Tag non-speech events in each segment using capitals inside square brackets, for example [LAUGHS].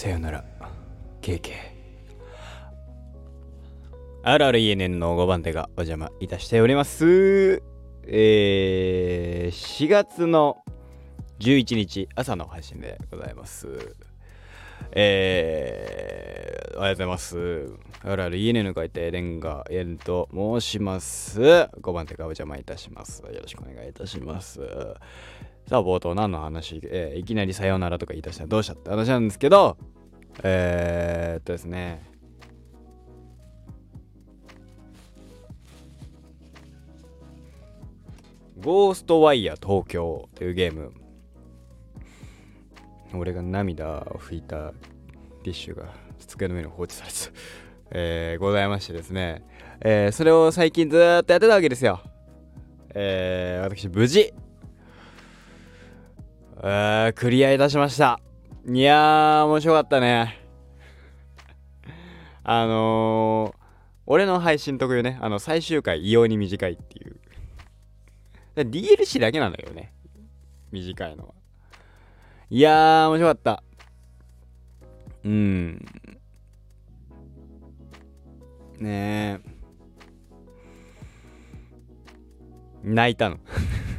さよなら。KK あるある ENN の5番手がお邪魔いたしております。えー、4月の11日朝の配信でございます。えー、おはようございます。あるある ENN 書いてレンガエンと申します。5番手がお邪魔いたします。よろしくお願いいたします。さあ冒頭何の話、えー、いきなりさようならとか言い出した。らどうしたって？話なんですけどえー、っとですね。ゴーストワイヤー東京というゲーム。俺が涙を拭いたティッシュが机の上に放置されてた、[LAUGHS] えー、ございましてですね、えー、それを最近ずっとやってたわけですよ。えー、私無事、えー、クリアいたしました。いやー、面白かったね。[LAUGHS] あのー、俺の配信特有ね、あの最終回異様に短いっていう。DLC だけなんだけどね。短いのは。いやー、面白かった。うん。ねえ。泣いたの [LAUGHS]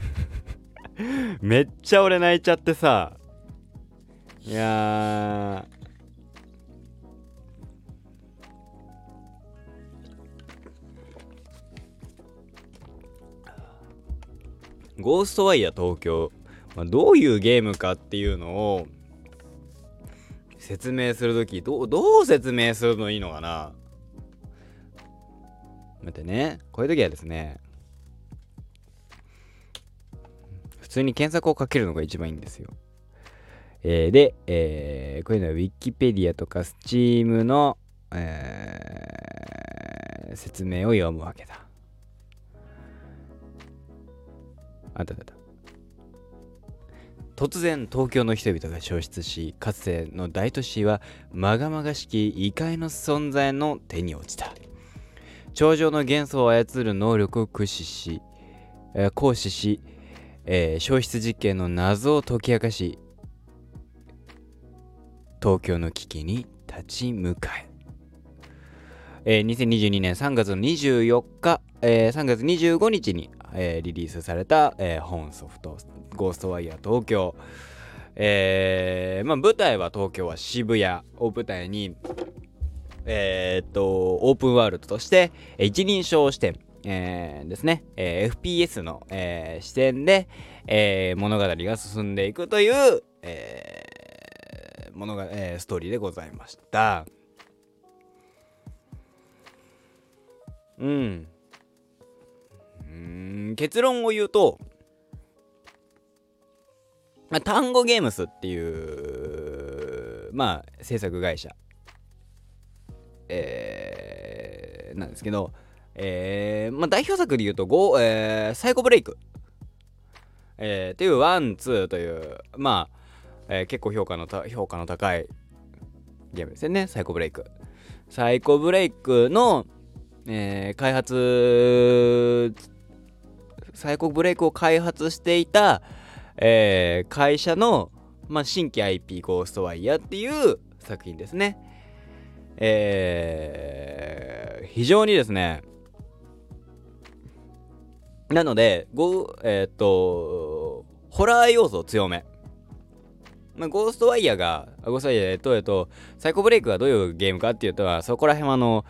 [LAUGHS] めっちゃ俺泣いちゃってさ。いやゴーストワイヤー東京。まあ、どういうゲームかっていうのを説明するときどどう説明するのいいのかな。待ってね。こういう時はですね通に検索をかけるのが一番いいんですよ。えー、で、えー、こういうのは Wikipedia とか Steam の、えー、説明を読むわけだ。あったあった。突然東京の人々が消失しかつての大都市はまがまがしき異界の存在の手に落ちた頂上の元素を操る能力を駆使し、えー、行使し、えー、消失実験の謎を解き明かし東京の危機に立ち向かええー、2022年3月の24日、えー、3月25日に、えー、リリースされた、えー、本ソフトゴーストワイヤー東京。えー、まあ舞台は東京は渋谷を舞台に、えー、っと、オープンワールドとして、一人称視点、えー、ですね、えー、FPS の、えー、視点で、えー、物語が進んでいくという、えー、物が、えー、ストーリーでございました。うん。うん結論を言うと、まあ、タンゴゲームスっていう、まあ、制作会社、えー、なんですけど、えー、まあ、代表作で言うと、ゴえー、サイコブレイク、えー、っていう one、two という、まあ、えー、結構評価の評価の高いゲームですよね、サイコブレイク。サイコブレイクの、えー、開発、サイコブレイクを開発していた、えー、会社の、まあ、新規 IP ゴーストワイヤーっていう作品ですね。えー、非常にですね、なので、ゴえー、っと、ホラー要素強め。まあ、ゴーストワイヤーが、ゴーストワイヤー、えっと、えっと、サイコブレイクがどういうゲームかっていうと、そこら辺はあの、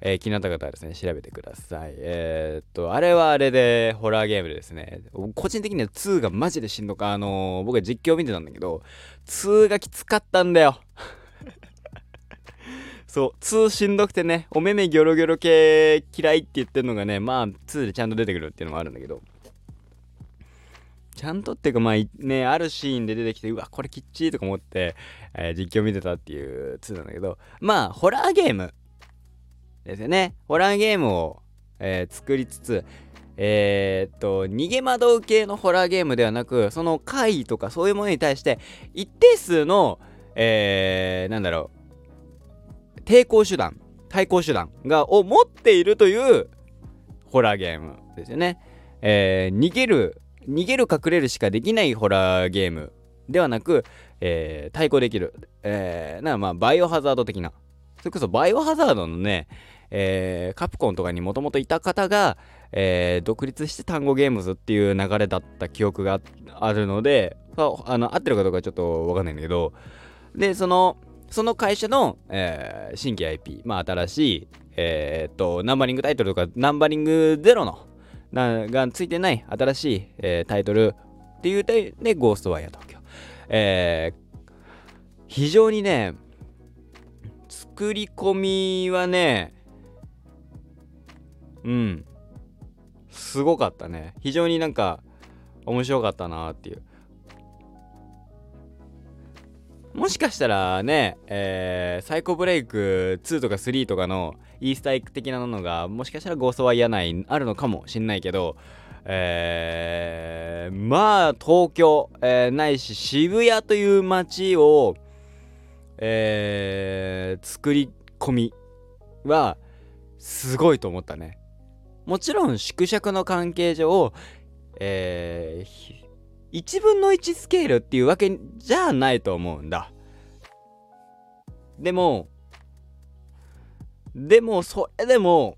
えー、気になった方はですね、調べてください。えー、っと、あれはあれでホラーゲームでですね、個人的には2がマジでしんどか、あのー、僕は実況見てたんだけど、2がきつかったんだよ。そう、2しんどくてね、お目目ギョロギョロ系嫌いって言ってるのがね、まあ、2でちゃんと出てくるっていうのもあるんだけど、ちゃんとっていうか、まあね、あるシーンで出てきて、うわ、これきっちりとか思って、えー、実況見てたっていう2なんだけど、まあ、ホラーゲームですよね。ホラーゲームを、えー、作りつつ、えー、っと、逃げ惑う系のホラーゲームではなく、その怪異とかそういうものに対して、一定数の、えー、なんだろう、抵抗手段、対抗手段が、を持っているというホラーゲームですよね。えー、逃げる、逃げる隠れるしかできないホラーゲームではなく、えー、対抗できる。えー、なまあバイオハザード的なそれこそバイオハザードのね、えー、カプコンとかにもともといた方が、えー、独立して単語ゲームズっていう流れだった記憶があるので、あの合ってるかどうかちょっとわかんないんだけどでそのその会社の、えー、新規 IP、まあ新しい、えー、っと、ナンバリングタイトルとか、ナンバリングゼロの、ながついてない新しい、えー、タイトルっていうで、ゴーストワイヤー東京。えー、非常にね、作り込みはね、うん、すごかったね。非常になんか面白かったなっていう。もしかしたらね、えー、サイコブレイク2とか3とかのイースターエッグ的なものが、もしかしたらゴーストは嫌ないあるのかもしんないけど、えー、まあ、東京、えー、ないし渋谷という街を、えー、作り込みは、すごいと思ったね。もちろん縮尺の関係上、えー、1分の1スケールっていうわけじゃないと思うんだ。でも、でも、それでも、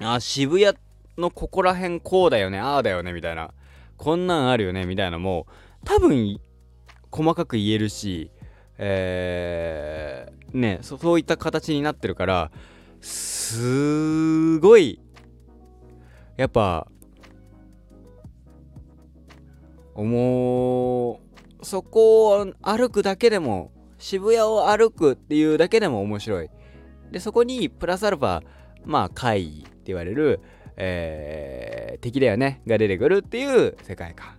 あ、渋谷のここら辺こうだよね、ああだよね、みたいな。こんなんあるよね、みたいなもう多分、細かく言えるし、えー、ねそ、そういった形になってるから、すごい、やっぱ、もう。そこを歩くだけでも渋谷を歩くっていうだけでも面白い。でそこにプラスアルファまあ怪異って言われる、えー、敵だよねが出てくるっていう世界観、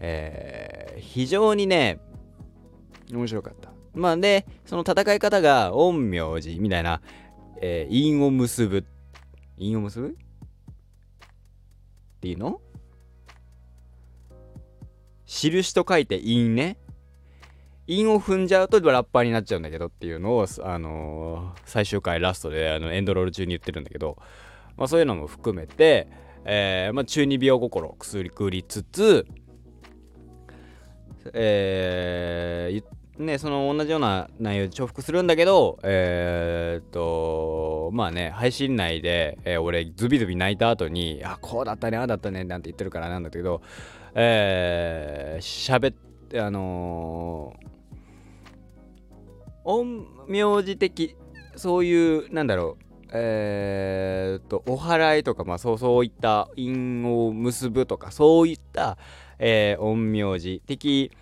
えー、非常にね面白かった。まあでその戦い方が陰陽師みたいな、えー、陰を結ぶ。陰を結ぶ？っていうの？印と書いて韻ね韻を踏んじゃうとラッパーになっちゃうんだけどっていうのを、あのー、最終回ラストであのエンドロール中に言ってるんだけど、まあ、そういうのも含めて、えーまあ、中二病心くすりつつ、えー、ね、その同じような内容で重複するんだけど、えー、っと、まあね、配信内で、えー、俺、ズビズビ泣いた後に、あ、こうだったね、ああだったね、なんて言ってるからなんだけど、えー、喋って、あのー、陰陽師的、そういう、なんだろう、えー、と、お祓いとか、まあ、そう、そういった因を結ぶとか、そういった、えー、陰陽師的、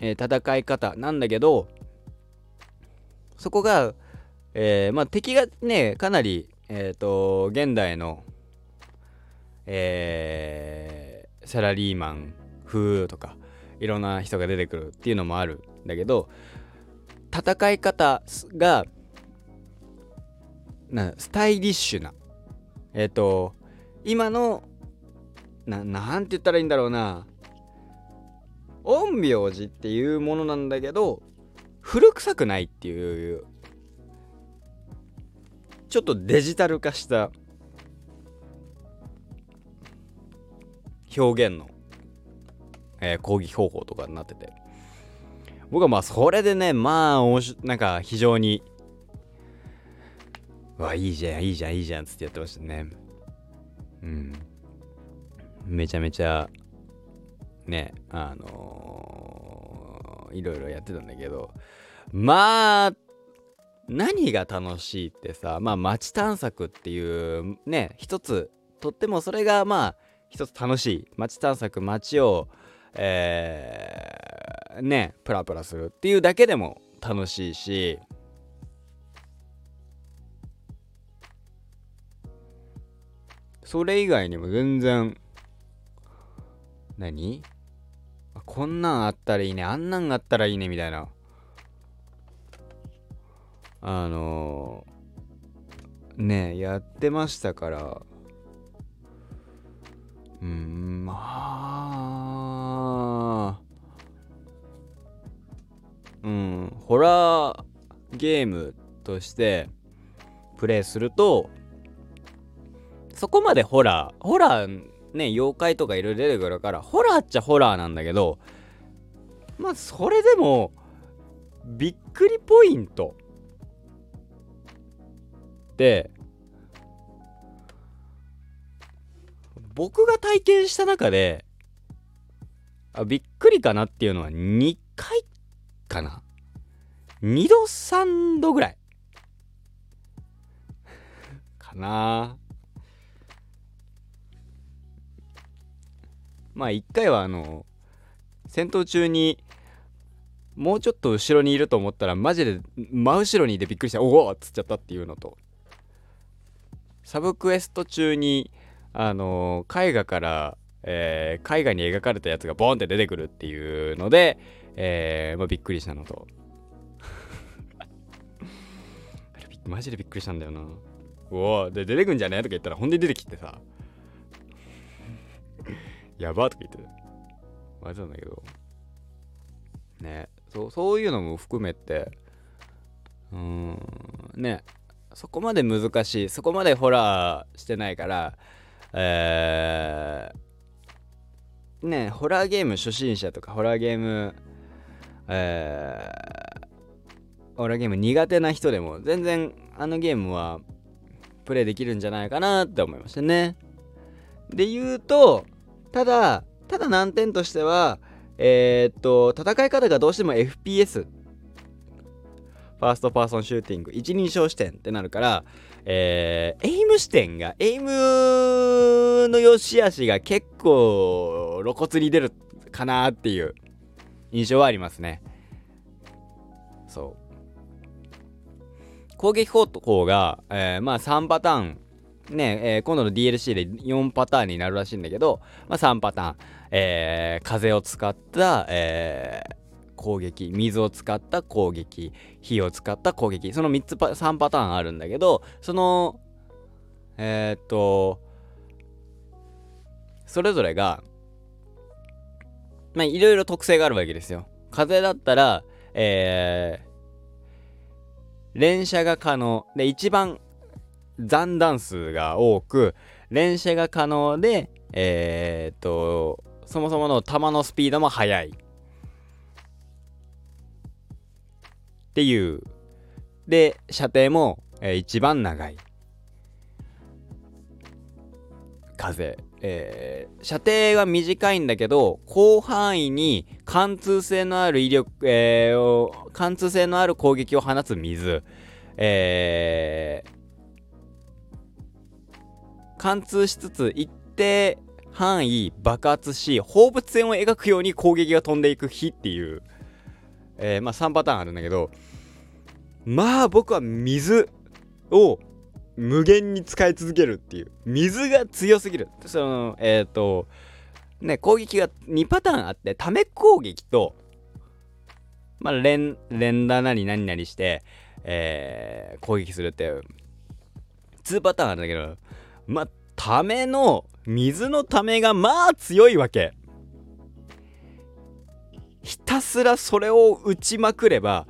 えー、戦い方なんだけど、そこが、えー、まあ、敵がね、かなり、えっ、と、現代の、えー、サラリーマン風とかいろんな人が出てくるっていうのもあるんだけど戦い方がなスタイリッシュなえっ、ー、と今のななんて言ったらいいんだろうな陰陽師っていうものなんだけど古臭くないっていうちょっとデジタル化した表現の、えー、講義方法とかになってて。僕はまあそれでねまあおもしなんか非常にわいいじゃんいいじゃんいいじゃんつってやってましたね。うん。めちゃめちゃねあのー、いろいろやってたんだけど。まあ何が楽しいってさまあ街探索っていうね一つとってもそれがまあ一つ楽しい街探索街をえー、ねプラプラするっていうだけでも楽しいし。それ以外にも全然何？こんなんあったらいいね。あんなんがあったらいいねみたいな。あのー、ねやってましたから。まあ。うんホラーゲームとしてプレイするとそこまでホラーホラーね妖怪とかいろいろ出てくるからホラーっちゃホラーなんだけどまあそれでもびっくりポイント。で僕が体験した中であびっくりかなっていうのは2回かな。2度3度ぐらい。かな。まあ1回はあの戦闘中にもうちょっと後ろにいると思ったらマジで真後ろにいてびっくりしておおっつっちゃったっていうのとサブクエスト中にあの絵画から、えー、絵画に描かれたやつがボンって出てくるっていうので、えーまあ、びっくりしたのと。[LAUGHS] マジでびっくりしたんだよな。おおで出てくんじゃね？とか言ったらほんで出てきてさ。[LAUGHS] やばとか言って。あれなんだけど。ねそうそういうのも含めて。うんねそこまで難しいそこまでホラーしてないからえー、ねホラーゲーム初心者とかホラーゲームえー、ホラーゲーム苦手な人でも全然あのゲームはプレイできるんじゃないかなって思いましたね。で言うとただただ難点としてはえー、っと戦い方がどうしても FPS first person shooting。一人称視点ってなるから、えー、エイム視点がエイムの良し悪しが結構露骨に出るかなっていう印象はありますね。そう。攻撃方法が、えー、まあ3パターン。ね、えー、今度の DLC で4パターンになるらしいんだけど、まあ、3パターン、えー、風を使った、えー、攻撃水を使った攻撃火を使った攻撃その3つパ3パターンあるんだけどそのえー、っとそれぞれがまあいろいろ特性があるわけですよ。風だったらえー、連射が可能で一番残弾数が多く連射が可能でえー、っとそもそもの弾のスピードも速い。っていう。で射程も、えー、一番長い。風、えー、射程は短いんだけど広範囲に貫通性のある威力、えー、貫通性のある攻撃を放つ水、えー、貫通しつつ一定範囲爆発し放物線を描くように攻撃が飛んでいく火っていう、えー、まあ3パターンあるんだけどまあ僕は水を無限に使い続けるっていう。水が強すぎる。そのえっ、ー、とね攻撃が2パターンあってため攻撃とまあ連連打なり何々して、えー、攻撃するっていう。2パターンあるんだけどまあための水のためがまあ強いわけ。たすらそれを打ちまくれば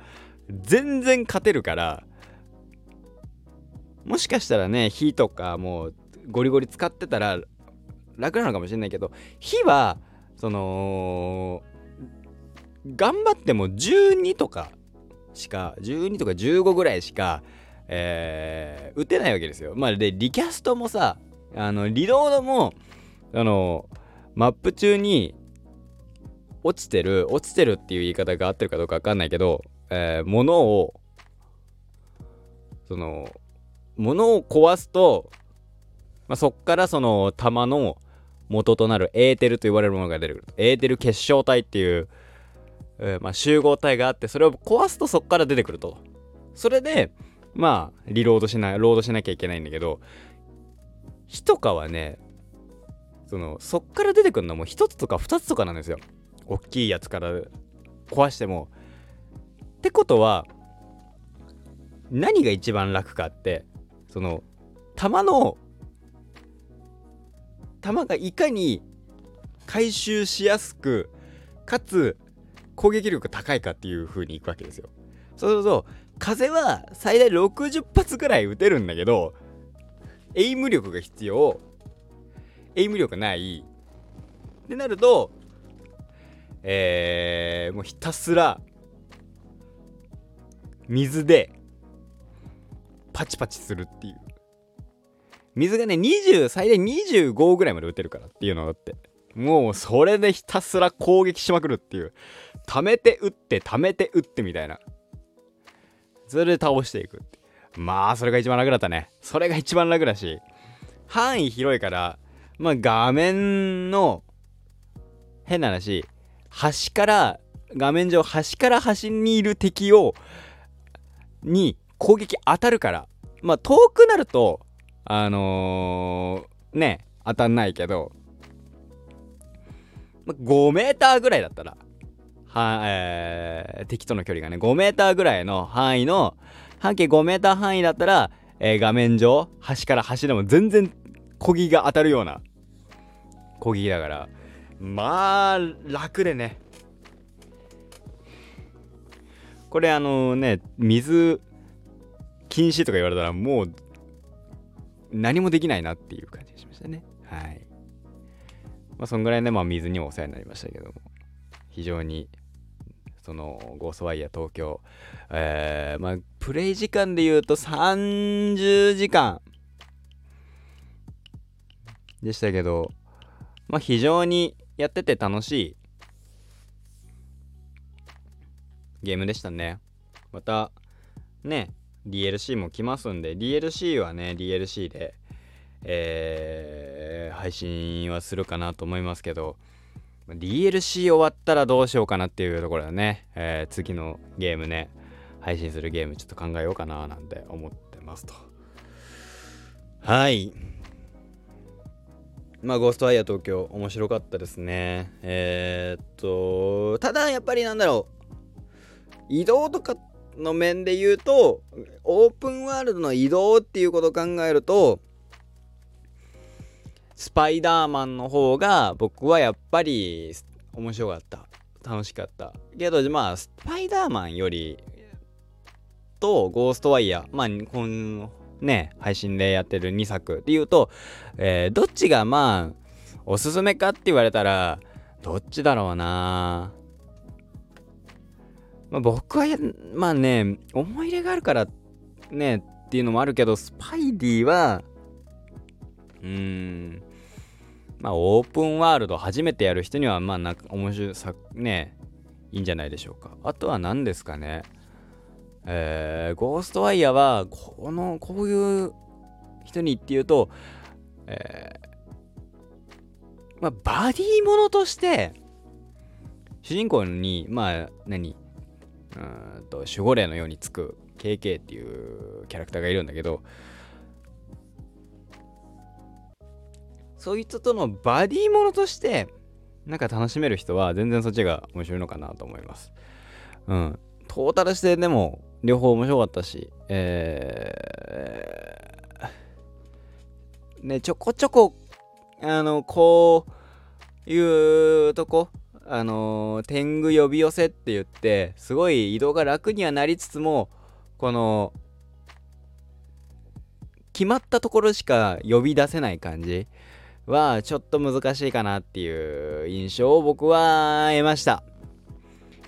全然勝てるからもしかしたらね火とかもうゴリゴリ使ってたら楽なのかもしれないけど火はその頑張っても12とかしか12とか15ぐらいしかえー、打てないわけですよ。まあでリキャストもさあのリロードもあのマップ中に落ちてる落ちてるっていう言い方が合ってるかどうか分かんないけど、えー、物をその物を壊すと、まあ、そっからその弾の元となるエーテルと言われるものが出てくるエーテル結晶体っていう、えー、まあ、集合体があってそれを壊すとそっから出てくると。それでまあリロードしないロードしなきゃいけないんだけど火とかはねそのそっから出てくるのも1つとか2つとかなんですよ。大きいやつから壊してもってことは何が一番楽かってその弾の弾がいかに回収しやすくかつ攻撃力高いかっていう風にいくわけですよ。そうすると風は最大60発ぐらい撃てるんだけどエイム力が必要。エイム力ない。ってなるとえー、もうひたすら水でパチパチするっていう。水がね20最大25ぐらいまで打てるからっていうのがあって。もうそれでひたすら攻撃しまくるっていう。溜めて打って溜めて打ってみたいな。それで倒していくてまあそれが一番楽だったね。それが一番楽だし。範囲広いからまあ画面の変な話端から画面上端から端にいる敵をに攻撃当たるから。まあ遠くなるとあのー、ね当たんないけど、ま、5メーターぐらいだったらは、えー、敵との距離がね5メーターぐらいの範囲の半径5メーター範囲だったら、えー、画面上端から端でも全然小木が当たるような小木だから。まあ楽でね。これあのね水禁止とか言われたらもう何もできないなっていう感じがしましたね。はい。まあそんぐらいねまあ水にもお世話になりましたけども。非常にそのゴーストワイヤー東京えー、まあプレイ時間で言うと30時間でしたけどまあ非常にやってて楽しいゲームでしたね。またね DLC も来ますんで DLC はね DLC でえー、配信はするかなと思いますけど DLC 終わったらどうしようかなっていうところだね、えー、次のゲームね配信するゲームちょっと考えようかななんて思ってますと。はい。まあ、ゴーストアイヤー東京面白かったですね。えー、っと、ただやっぱりなんだろう、移動とかの面で言うと、オープンワールドの移動っていうことを考えると、スパイダーマンの方が僕はやっぱり面白かった。楽しかった。けど、まあ、スパイダーマンよりとゴーストワイヤー、まあ、このね、配信でやってる2作で言うと、えー、どっちがまあ、おすすめかって言われたら、どっちだろうなまあ、僕はまあね、思い入れがあるからね、っていうのもあるけど、スパイディは、うーん、まあ、オープンワールド初めてやる人には、まあ、なんか面白さ、ね、いいんじゃないでしょうか。あとは何ですかね。えー、ゴーストワイヤーは、この、こういう人にっていうと、えー、まあ、バディものとして、主人公に、まあ、何うんと、守護霊のようにつく KK っていうキャラクターがいるんだけど、そいつとのバディものとして、なんか楽しめる人は全然そっちが面白いのかなと思います。うん。トータルしてでも両方面白かったし、えー、ね、ちょこちょこ、あの、こういうとこ、あの天狗呼び寄せって言って、すごい移動が楽にはなりつつも、この、決まったところしか呼び出せない感じは、ちょっと難しいかなっていう印象を僕は得ました。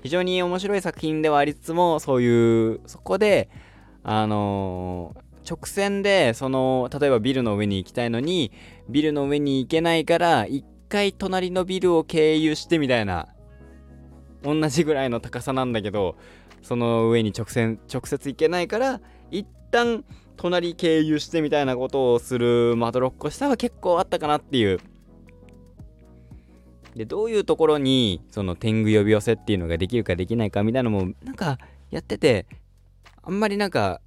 非常に面白い作品ではありつつもそういうそこであのー、直線でその例えばビルの上に行きたいのにビルの上に行けないから一回隣のビルを経由してみたいな同じぐらいの高さなんだけどその上に直線直接行けないから一旦隣経由してみたいなことをするまどろっこしさは結構あったかなっていうでどういうところにその天狗呼び寄せっていうのができるかできないかみたいなのもなんかやっててあんまりなんか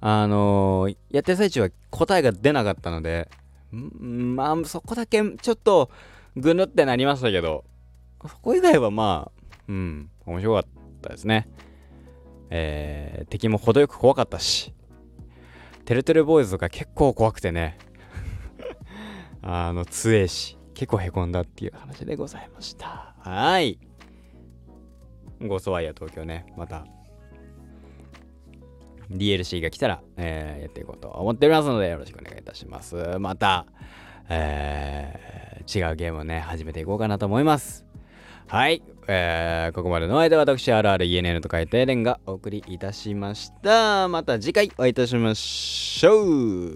あのー、やってる最中は答えが出なかったのでまあそこだけちょっとぐぬってなりましたけどそこ以外はまあうん面白かったですね。えー、敵も程よく怖かったしテレテレボーイズとか結構怖くてね。[LAUGHS] あの強えし。結構へこんだっていう話でございました。はい。ゴーストワイヤ東京ね、また DLC が来たら、えー、やっていこうと思っておりますので、よろしくお願いいたします。また、えー、違うゲームをね、始めていこうかなと思います。はい、えー、ここまでの間私 RRENN と書いてエレンがお送りいたしましたまた次回お会いいたしましょう